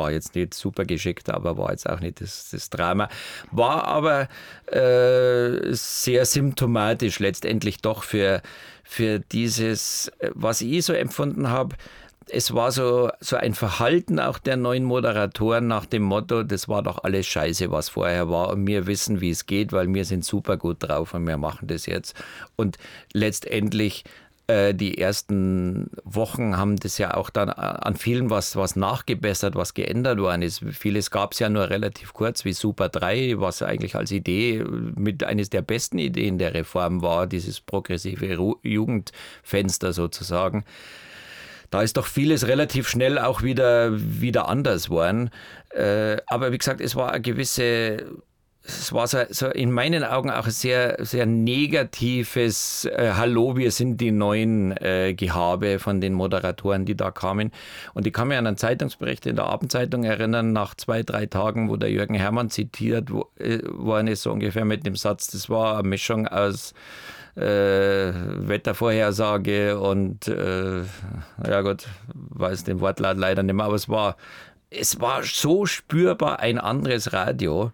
B: war jetzt nicht super geschickt, aber war jetzt auch nicht das, das Drama. War aber äh, sehr symptomatisch letztendlich doch für, für dieses, was ich so empfunden habe, es war so, so ein Verhalten auch der neuen Moderatoren nach dem Motto, das war doch alles scheiße, was vorher war und wir wissen, wie es geht, weil wir sind super gut drauf und wir machen das jetzt. Und letztendlich die ersten Wochen haben das ja auch dann an vielen was, was nachgebessert, was geändert worden ist. Vieles gab es ja nur relativ kurz, wie Super 3, was eigentlich als Idee mit eines der besten Ideen der Reform war, dieses progressive Jugendfenster sozusagen da ist doch vieles relativ schnell auch wieder, wieder anders geworden. Äh, aber wie gesagt, es war eine gewisse es war so, so, in meinen Augen auch ein sehr, sehr negatives äh, Hallo, wir sind die neuen äh, Gehabe von den Moderatoren, die da kamen. Und ich kann mich an einen Zeitungsbericht in der Abendzeitung erinnern, nach zwei, drei Tagen, wo der Jürgen Herrmann zitiert wo, äh, worden ist, so ungefähr mit dem Satz, das war eine Mischung aus äh, Wettervorhersage und, äh, ja gut, weiß den Wortlaut leider nicht mehr, aber es war, es war so spürbar ein anderes Radio.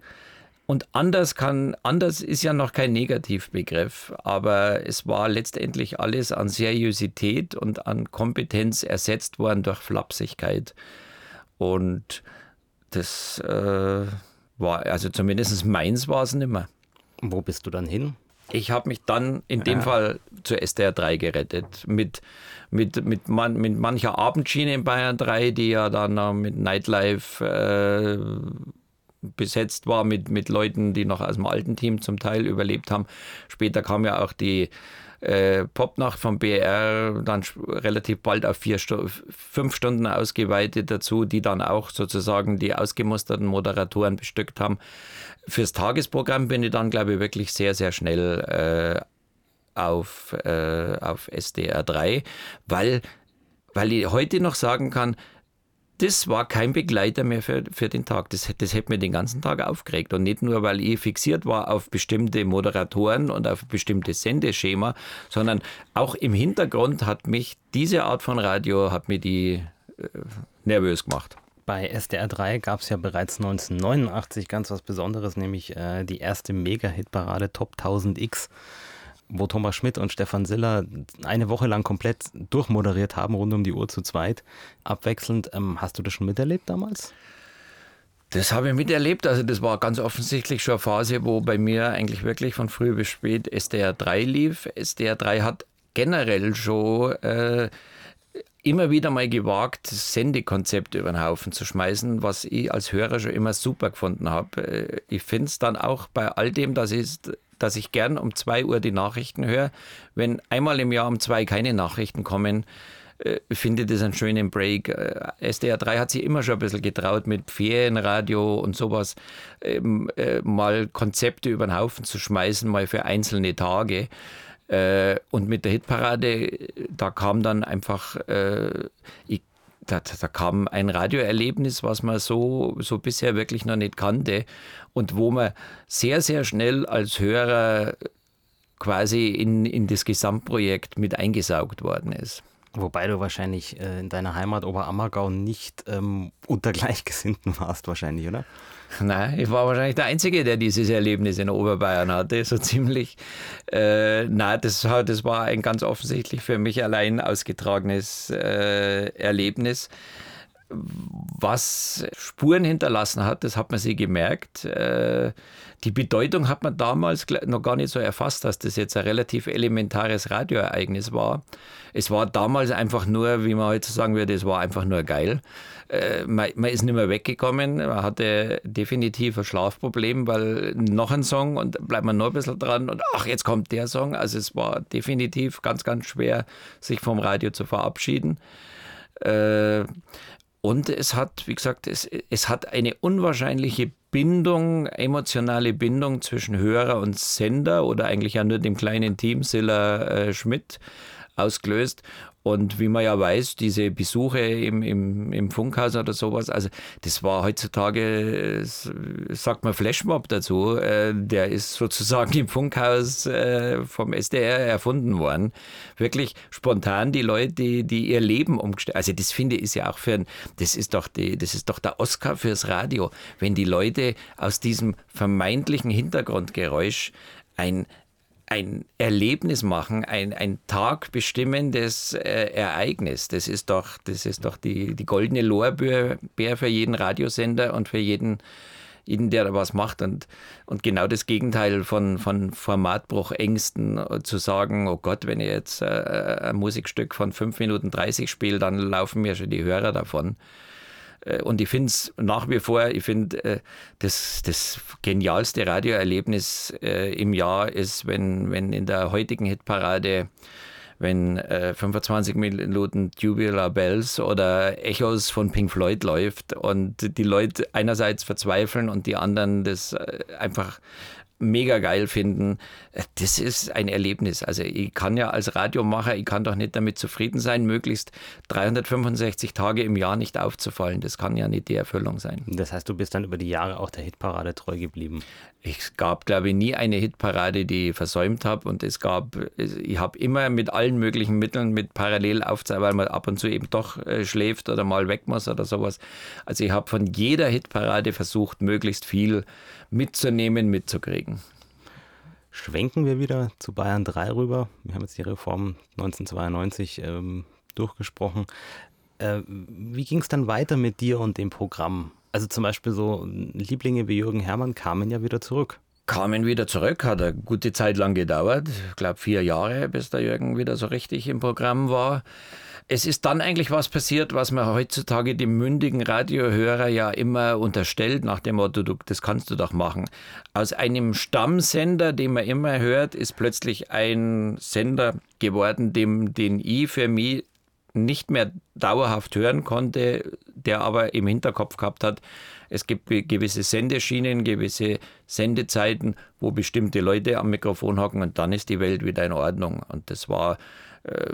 B: Und anders kann, anders ist ja noch kein Negativbegriff, aber es war letztendlich alles an Seriosität und an Kompetenz ersetzt worden durch Flapsigkeit. Und das äh, war, also zumindest meins war es nicht mehr.
A: Wo bist du dann hin?
B: Ich habe mich dann in dem ja. Fall zur SDR 3 gerettet. Mit, mit, mit, man, mit mancher Abendschiene in Bayern 3, die ja dann mit Nightlife äh, besetzt war mit, mit Leuten, die noch aus dem alten Team zum Teil überlebt haben. Später kam ja auch die äh, Popnacht vom BR dann relativ bald auf vier Stu fünf Stunden ausgeweitet dazu, die dann auch sozusagen die ausgemusterten Moderatoren bestückt haben. Fürs Tagesprogramm bin ich dann, glaube ich, wirklich sehr, sehr schnell äh, auf, äh, auf SDR 3, weil, weil ich heute noch sagen kann, das war kein Begleiter mehr für, für den Tag. Das, das hätte mir den ganzen Tag aufgeregt. Und nicht nur, weil ich fixiert war auf bestimmte Moderatoren und auf bestimmtes Sendeschema, sondern auch im Hintergrund hat mich diese Art von Radio, hat mir die äh, nervös gemacht.
A: Bei SDR 3 gab es ja bereits 1989 ganz was Besonderes, nämlich äh, die erste Mega-Hit-Parade Top 1000 X wo Thomas Schmidt und Stefan Siller eine Woche lang komplett durchmoderiert haben, rund um die Uhr zu zweit, abwechselnd. Ähm, hast du das schon miterlebt damals?
B: Das habe ich miterlebt. Also das war ganz offensichtlich schon eine Phase, wo bei mir eigentlich wirklich von früh bis spät SDR 3 lief. SDR 3 hat generell schon äh, immer wieder mal gewagt, Sendekonzepte über den Haufen zu schmeißen, was ich als Hörer schon immer super gefunden habe. Äh, ich finde es dann auch bei all dem, dass ich dass ich gern um 2 Uhr die Nachrichten höre. Wenn einmal im Jahr um zwei keine Nachrichten kommen, äh, finde das einen schönen Break. Äh, SDR 3 hat sich immer schon ein bisschen getraut, mit Ferienradio und sowas ähm, äh, mal Konzepte über den Haufen zu schmeißen, mal für einzelne Tage. Und mit der Hitparade, da kam dann einfach, ich da, da, kam ein Radioerlebnis, was man so, so bisher wirklich noch nicht kannte und wo man sehr, sehr schnell als Hörer quasi in, in das Gesamtprojekt mit eingesaugt worden ist.
A: Wobei du wahrscheinlich äh, in deiner Heimat Oberammergau nicht ähm, unter Gleichgesinnten warst, wahrscheinlich, oder?
B: Nein, ich war wahrscheinlich der Einzige, der dieses Erlebnis in Oberbayern hatte, so *laughs* ziemlich. Äh, nein, das, das war ein ganz offensichtlich für mich allein ausgetragenes äh, Erlebnis. Was Spuren hinterlassen hat, das hat man sich gemerkt. Äh, die Bedeutung hat man damals noch gar nicht so erfasst, dass das jetzt ein relativ elementares Radioereignis war. Es war damals einfach nur, wie man heute sagen würde, es war einfach nur geil. Äh, man, man, ist nicht mehr weggekommen, man hatte definitiv ein Schlafproblem, weil noch ein Song und bleibt man noch ein bisschen dran und ach, jetzt kommt der Song. Also es war definitiv ganz, ganz schwer, sich vom Radio zu verabschieden. Äh, und es hat, wie gesagt, es, es hat eine unwahrscheinliche Bindung, emotionale Bindung zwischen Hörer und Sender oder eigentlich ja nur dem kleinen Team Silla äh, Schmidt ausgelöst. Und wie man ja weiß, diese Besuche im, im, im Funkhaus oder sowas, also das war heutzutage, sagt man Flashmob dazu, äh, der ist sozusagen im Funkhaus äh, vom SDR erfunden worden. Wirklich spontan die Leute, die, ihr Leben umgestellt Also das finde ich ja auch für ein, das ist doch die, das ist doch der Oscar fürs Radio, wenn die Leute aus diesem vermeintlichen Hintergrundgeräusch ein ein Erlebnis machen, ein, ein tagbestimmendes äh, Ereignis. Das ist doch, das ist doch die, die goldene Lorbeer für jeden Radiosender und für jeden, jeden, der da was macht. Und, und genau das Gegenteil von, von Formatbruchängsten äh, zu sagen, oh Gott, wenn ich jetzt äh, ein Musikstück von 5 Minuten 30 spiele, dann laufen mir schon die Hörer davon. Äh, und ich finde es nach wie vor, ich finde, äh, das, das genialste Radioerlebnis äh, im Jahr ist, wenn, wenn in der heutigen Hitparade wenn äh, 25 Minuten Tubular Bells oder Echos von Pink Floyd läuft und die Leute einerseits verzweifeln und die anderen das einfach mega geil finden. Das ist ein Erlebnis. Also ich kann ja als Radiomacher, ich kann doch nicht damit zufrieden sein, möglichst 365 Tage im Jahr nicht aufzufallen. Das kann ja nicht die Erfüllung sein.
A: Das heißt, du bist dann über die Jahre auch der Hitparade treu geblieben.
B: Es gab, glaube ich, nie eine Hitparade, die ich versäumt habe. Und es gab, ich habe immer mit allen möglichen Mitteln mit Parallelaufzeit, weil man ab und zu eben doch äh, schläft oder mal weg muss oder sowas. Also ich habe von jeder Hitparade versucht, möglichst viel mitzunehmen, mitzukriegen.
A: Schwenken wir wieder zu Bayern 3 rüber. Wir haben jetzt die Reform 1992 ähm, durchgesprochen. Äh, wie ging es dann weiter mit dir und dem Programm? Also zum Beispiel so Lieblinge wie Jürgen Herrmann kamen ja wieder zurück.
B: Kamen wieder zurück, hat eine gute Zeit lang gedauert. Ich glaube vier Jahre, bis der Jürgen wieder so richtig im Programm war. Es ist dann eigentlich was passiert, was man heutzutage dem mündigen Radiohörer ja immer unterstellt, nach dem Motto, du, das kannst du doch machen. Aus einem Stammsender, den man immer hört, ist plötzlich ein Sender geworden, dem, den ich für mich nicht mehr dauerhaft hören konnte, der aber im Hinterkopf gehabt hat, es gibt gewisse Sendeschienen, gewisse Sendezeiten, wo bestimmte Leute am Mikrofon hocken und dann ist die Welt wieder in Ordnung. Und das war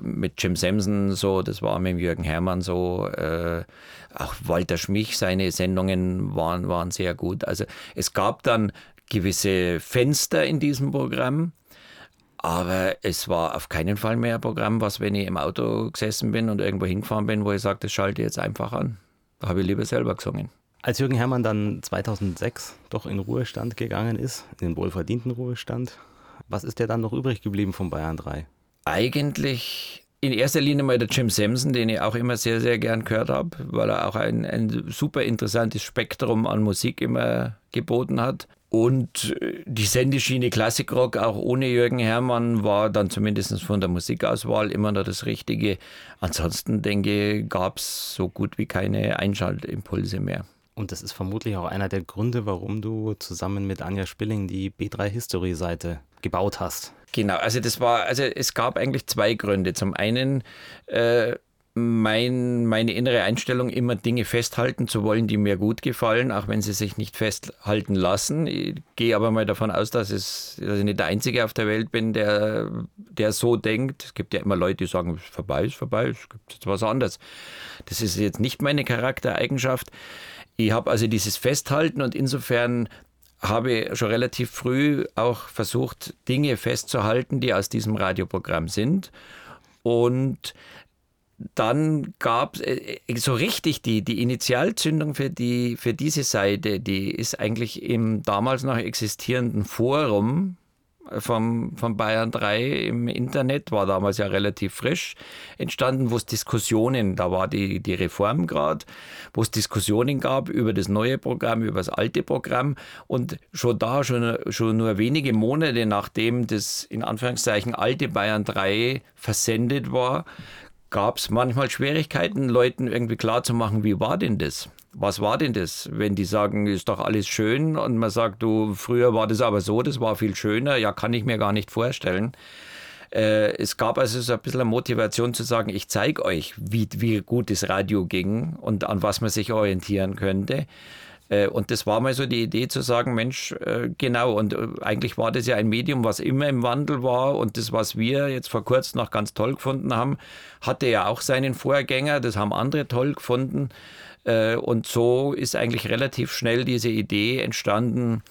B: mit Jim Samson so, das war mit Jürgen Herrmann so, äh, auch Walter Schmich, seine Sendungen waren, waren sehr gut. Also es gab dann gewisse Fenster in diesem Programm, aber es war auf keinen Fall mehr ein Programm, was, wenn ich im Auto gesessen bin und irgendwo hingefahren bin, wo ich sage, das schalte ich jetzt einfach an. Da habe ich lieber selber gesungen.
A: Als Jürgen Herrmann dann 2006 doch in Ruhestand gegangen ist, in den wohlverdienten Ruhestand, was ist der dann noch übrig geblieben von Bayern 3?
B: Eigentlich in erster Linie mal der Jim Samson, den ich auch immer sehr, sehr gern gehört habe, weil er auch ein, ein super interessantes Spektrum an Musik immer geboten hat. Und äh, die Sendeschiene Klassikrock, auch ohne Jürgen Herrmann, war dann zumindest von der Musikauswahl immer noch das Richtige. Ansonsten, denke ich, gab es so gut wie keine Einschaltimpulse mehr.
A: Und das ist vermutlich auch einer der Gründe, warum du zusammen mit Anja Spilling die B3 History Seite gebaut hast.
B: Genau, also das war, also es gab eigentlich zwei Gründe. Zum einen äh, mein, meine innere Einstellung, immer Dinge festhalten zu wollen, die mir gut gefallen, auch wenn sie sich nicht festhalten lassen. Ich gehe aber mal davon aus, dass, es, dass ich nicht der Einzige auf der Welt bin, der, der so denkt. Es gibt ja immer Leute, die sagen, vorbei ist vorbei, es gibt jetzt was anderes. Das ist jetzt nicht meine Charaktereigenschaft. Ich habe also dieses Festhalten und insofern habe schon relativ früh auch versucht, Dinge festzuhalten, die aus diesem Radioprogramm sind. Und dann gab es äh, so richtig die, die Initialzündung für, die, für diese Seite, die ist eigentlich im damals noch existierenden Forum vom, von Bayern 3 im Internet, war damals ja relativ frisch entstanden, wo es Diskussionen, da war die, die Reform gerade, wo es Diskussionen gab über das neue Programm, über das alte Programm und schon da, schon, schon nur wenige Monate nachdem das in Anführungszeichen alte Bayern 3 versendet war, gab es manchmal Schwierigkeiten, Leuten irgendwie klarzumachen, wie war denn das? Was war denn das? Wenn die sagen, ist doch alles schön und man sagt, du, früher war das aber so, das war viel schöner, ja, kann ich mir gar nicht vorstellen. Äh, es gab also so ein bisschen eine Motivation zu sagen, ich zeige euch, wie, wie gut das Radio ging und an was man sich orientieren könnte. Äh, und das war mal so die Idee zu sagen, Mensch, äh, genau, und äh, eigentlich war das ja ein Medium, was immer im Wandel war und das, was wir jetzt vor kurzem noch ganz toll gefunden haben, hatte ja auch seinen Vorgänger, das haben andere toll gefunden. Äh, und so ist eigentlich relativ schnell diese Idee entstanden,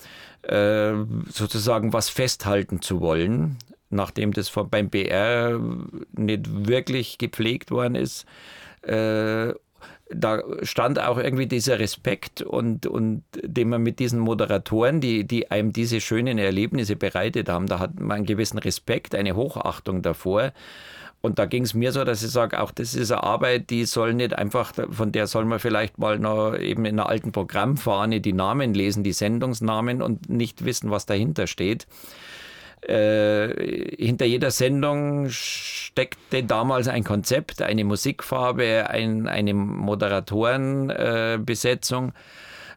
B: äh, sozusagen was festhalten zu wollen, nachdem das beim BR nicht wirklich gepflegt worden ist. Äh, da stand auch irgendwie dieser Respekt und, und den man mit diesen Moderatoren, die, die einem diese schönen Erlebnisse bereitet haben, da hat man einen gewissen Respekt, eine Hochachtung davor. Und da ging es mir so, dass ich sage, auch das ist eine Arbeit, die soll nicht einfach, von der soll man vielleicht mal noch eben in einer alten Programmfahne die Namen lesen, die Sendungsnamen und nicht wissen, was dahinter steht. Äh, hinter jeder Sendung steckte damals ein Konzept, eine Musikfarbe, ein, eine Moderatorenbesetzung.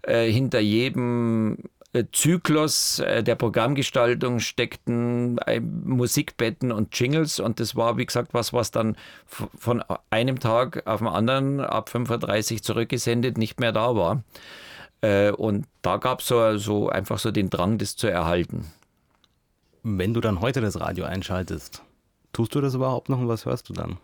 B: Äh, hinter jedem Zyklus äh, der Programmgestaltung steckten äh, Musikbetten und Jingles und das war, wie gesagt, was, was dann von einem Tag auf den anderen ab 35 zurückgesendet nicht mehr da war. Und da gab es so, so einfach so den Drang, das zu erhalten.
A: Wenn du dann heute das Radio einschaltest, tust du das überhaupt noch und was hörst du dann?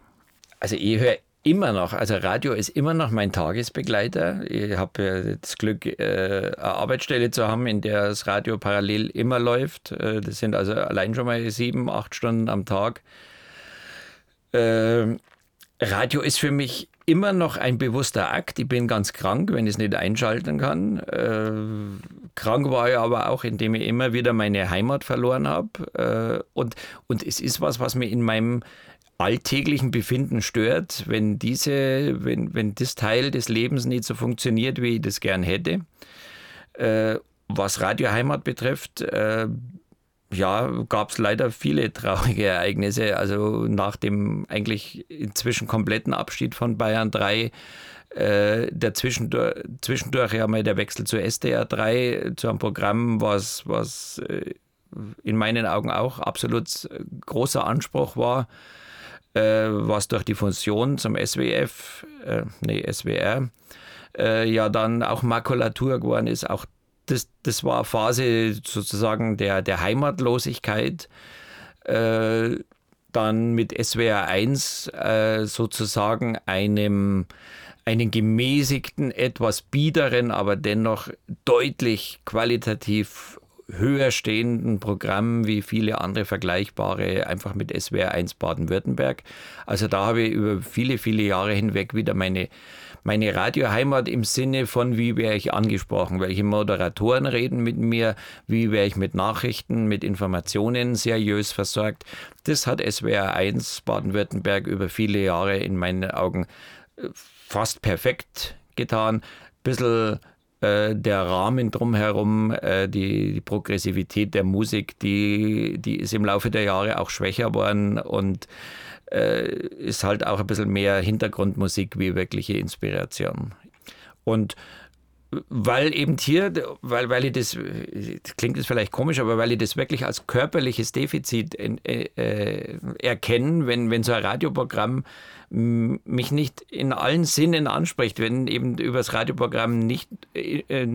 B: Also ich höre immer noch, also Radio ist immer noch mein Tagesbegleiter. Ich habe das Glück, äh, eine Arbeitsstelle zu haben, in der das Radio parallel immer läuft. Äh, das sind also allein schon mal sieben, acht Stunden am Tag. Ähm, Radio ist für mich immer noch ein bewusster Akt. Ich bin ganz krank, wenn ich es nicht einschalten kann. Äh, krank war ich aber auch, indem ich immer wieder meine Heimat verloren habe. und, und es ist was, was mir in meinem alltäglichen Befinden stört, wenn diese, wenn, wenn das Teil des Lebens nicht so funktioniert, wie ich das gern hätte. Äh, was Radio Heimat betrifft, äh, ja, gab es leider viele traurige Ereignisse. Also nach dem eigentlich inzwischen kompletten Abschied von Bayern 3, äh, der zwischendurch, zwischendurch ja mal der Wechsel zu SDR 3, zu einem Programm, was, was äh, in meinen Augen auch absolut großer Anspruch war äh, was durch die Fusion zum SWF, äh, nee, SWR, äh, ja dann auch Makulatur geworden ist. Auch das, das war Phase sozusagen der, der Heimatlosigkeit. Äh, dann mit SWR 1 äh, sozusagen einem einen gemäßigten, etwas biederen, aber dennoch deutlich qualitativ höher stehenden Programmen wie viele andere vergleichbare, einfach mit SWR 1 Baden-Württemberg. Also da habe ich über viele, viele Jahre hinweg wieder meine, meine Radioheimat im Sinne von, wie wäre ich angesprochen, welche Moderatoren reden mit mir, wie wäre ich mit Nachrichten, mit Informationen seriös versorgt. Das hat SWR 1 Baden-Württemberg über viele Jahre in meinen Augen äh, fast perfekt getan. Bisschen äh, der Rahmen drumherum, äh, die, die Progressivität der Musik, die, die ist im Laufe der Jahre auch schwächer worden und äh, ist halt auch ein bisschen mehr Hintergrundmusik wie wirkliche Inspiration. Und weil eben hier, weil, weil ich das, das klingt jetzt vielleicht komisch, aber weil ich das wirklich als körperliches Defizit äh, äh, erkenne, wenn, wenn so ein Radioprogramm mich nicht in allen Sinnen anspricht, wenn eben über das Radioprogramm nicht äh,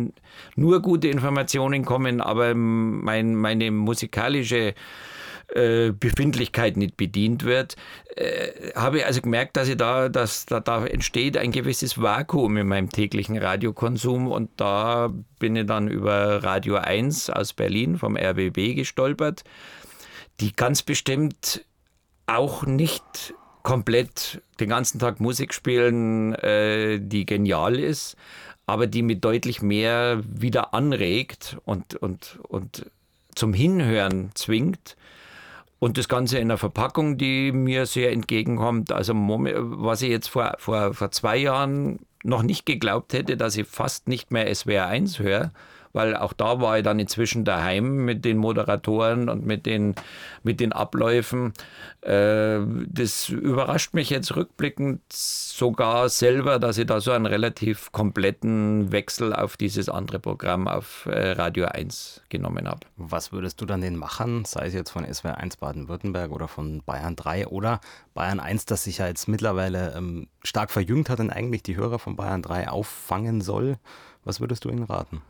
B: nur gute Informationen kommen, aber mein, meine musikalische äh, Befindlichkeit nicht bedient wird, äh, habe ich also gemerkt, dass ich da, dass da, da entsteht ein gewisses Vakuum in meinem täglichen Radiokonsum und da bin ich dann über Radio 1 aus Berlin vom RBB gestolpert, die ganz bestimmt auch nicht komplett den ganzen Tag Musik spielen, äh, die genial ist, aber die mit deutlich mehr wieder anregt und, und, und zum Hinhören zwingt. Und das Ganze in einer Verpackung, die mir sehr entgegenkommt. Also was ich jetzt vor, vor, vor zwei Jahren noch nicht geglaubt hätte, dass ich fast nicht mehr SWR 1 höre, weil auch da war ich dann inzwischen daheim mit den Moderatoren und mit den, mit den Abläufen. Äh, das überrascht mich jetzt rückblickend sogar selber, dass ich da so einen relativ kompletten Wechsel auf dieses andere Programm auf äh, Radio 1 genommen habe.
A: Was würdest du dann den Machern, sei es jetzt von SWR 1 Baden-Württemberg oder von Bayern 3 oder Bayern 1, das sich ja jetzt mittlerweile ähm, stark verjüngt hat und eigentlich die Hörer von Bayern 3 auffangen soll, was würdest du ihnen raten?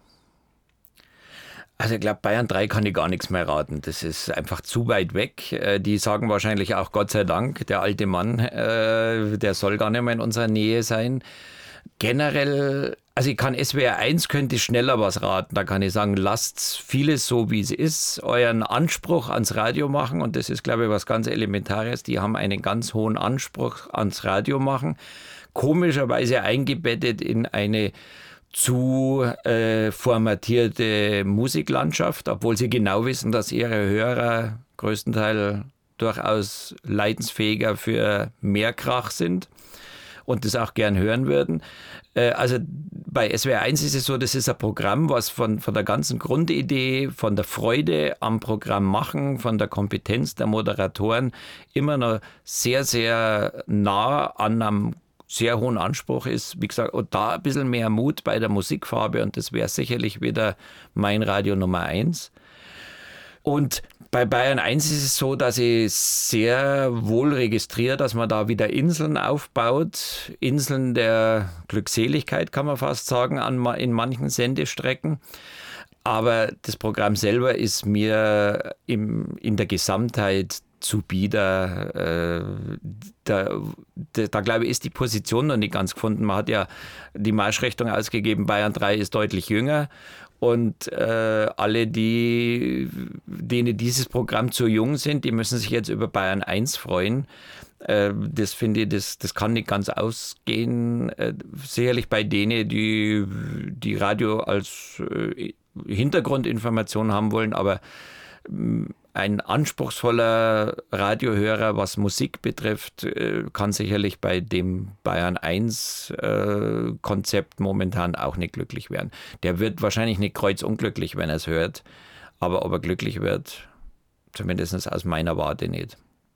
B: Also ich glaube, Bayern 3 kann ich gar nichts mehr raten. Das ist einfach zu weit weg. Äh, die sagen wahrscheinlich auch Gott sei Dank, der alte Mann, äh, der soll gar nicht mehr in unserer Nähe sein. Generell, also ich kann SWR 1 könnte schneller was raten. Da kann ich sagen, lasst vieles so, wie es ist, euren Anspruch ans Radio machen. Und das ist, glaube ich, was ganz Elementares. Die haben einen ganz hohen Anspruch ans Radio machen. Komischerweise eingebettet in eine zu äh, formatierte Musiklandschaft, obwohl sie genau wissen, dass ihre Hörer größtenteils durchaus leidensfähiger für mehr Krach sind und das auch gern hören würden. Äh, also bei SWR 1 ist es so, das ist ein Programm, was von, von der ganzen Grundidee, von der Freude am Programm machen, von der Kompetenz der Moderatoren immer noch sehr, sehr nah an einem sehr hohen Anspruch ist. Wie gesagt, und da ein bisschen mehr Mut bei der Musikfarbe und das wäre sicherlich wieder mein Radio Nummer eins. Und bei Bayern 1 ist es so, dass ich sehr wohl registriere, dass man da wieder Inseln aufbaut. Inseln der Glückseligkeit, kann man fast sagen, an, in manchen Sendestrecken. Aber das Programm selber ist mir im, in der Gesamtheit zu bieder. Äh, da, da, da, glaube ich, ist die Position noch nicht ganz gefunden. Man hat ja die Marschrichtung ausgegeben, Bayern 3 ist deutlich jünger. Und äh, alle, die, denen dieses Programm zu jung sind, die müssen sich jetzt über Bayern 1 freuen. Äh, das finde ich, das, das kann nicht ganz ausgehen. Äh, sicherlich bei denen, die, die Radio als äh, Hintergrundinformation haben wollen, aber ein anspruchsvoller Radiohörer, was Musik betrifft, äh, kann sicherlich bei dem Bayern 1 äh, Konzept momentan auch nicht glücklich werden. Der wird wahrscheinlich nicht kreuzunglücklich, wenn er es hört, aber ob er glücklich wird, zumindest aus meiner Warte nicht.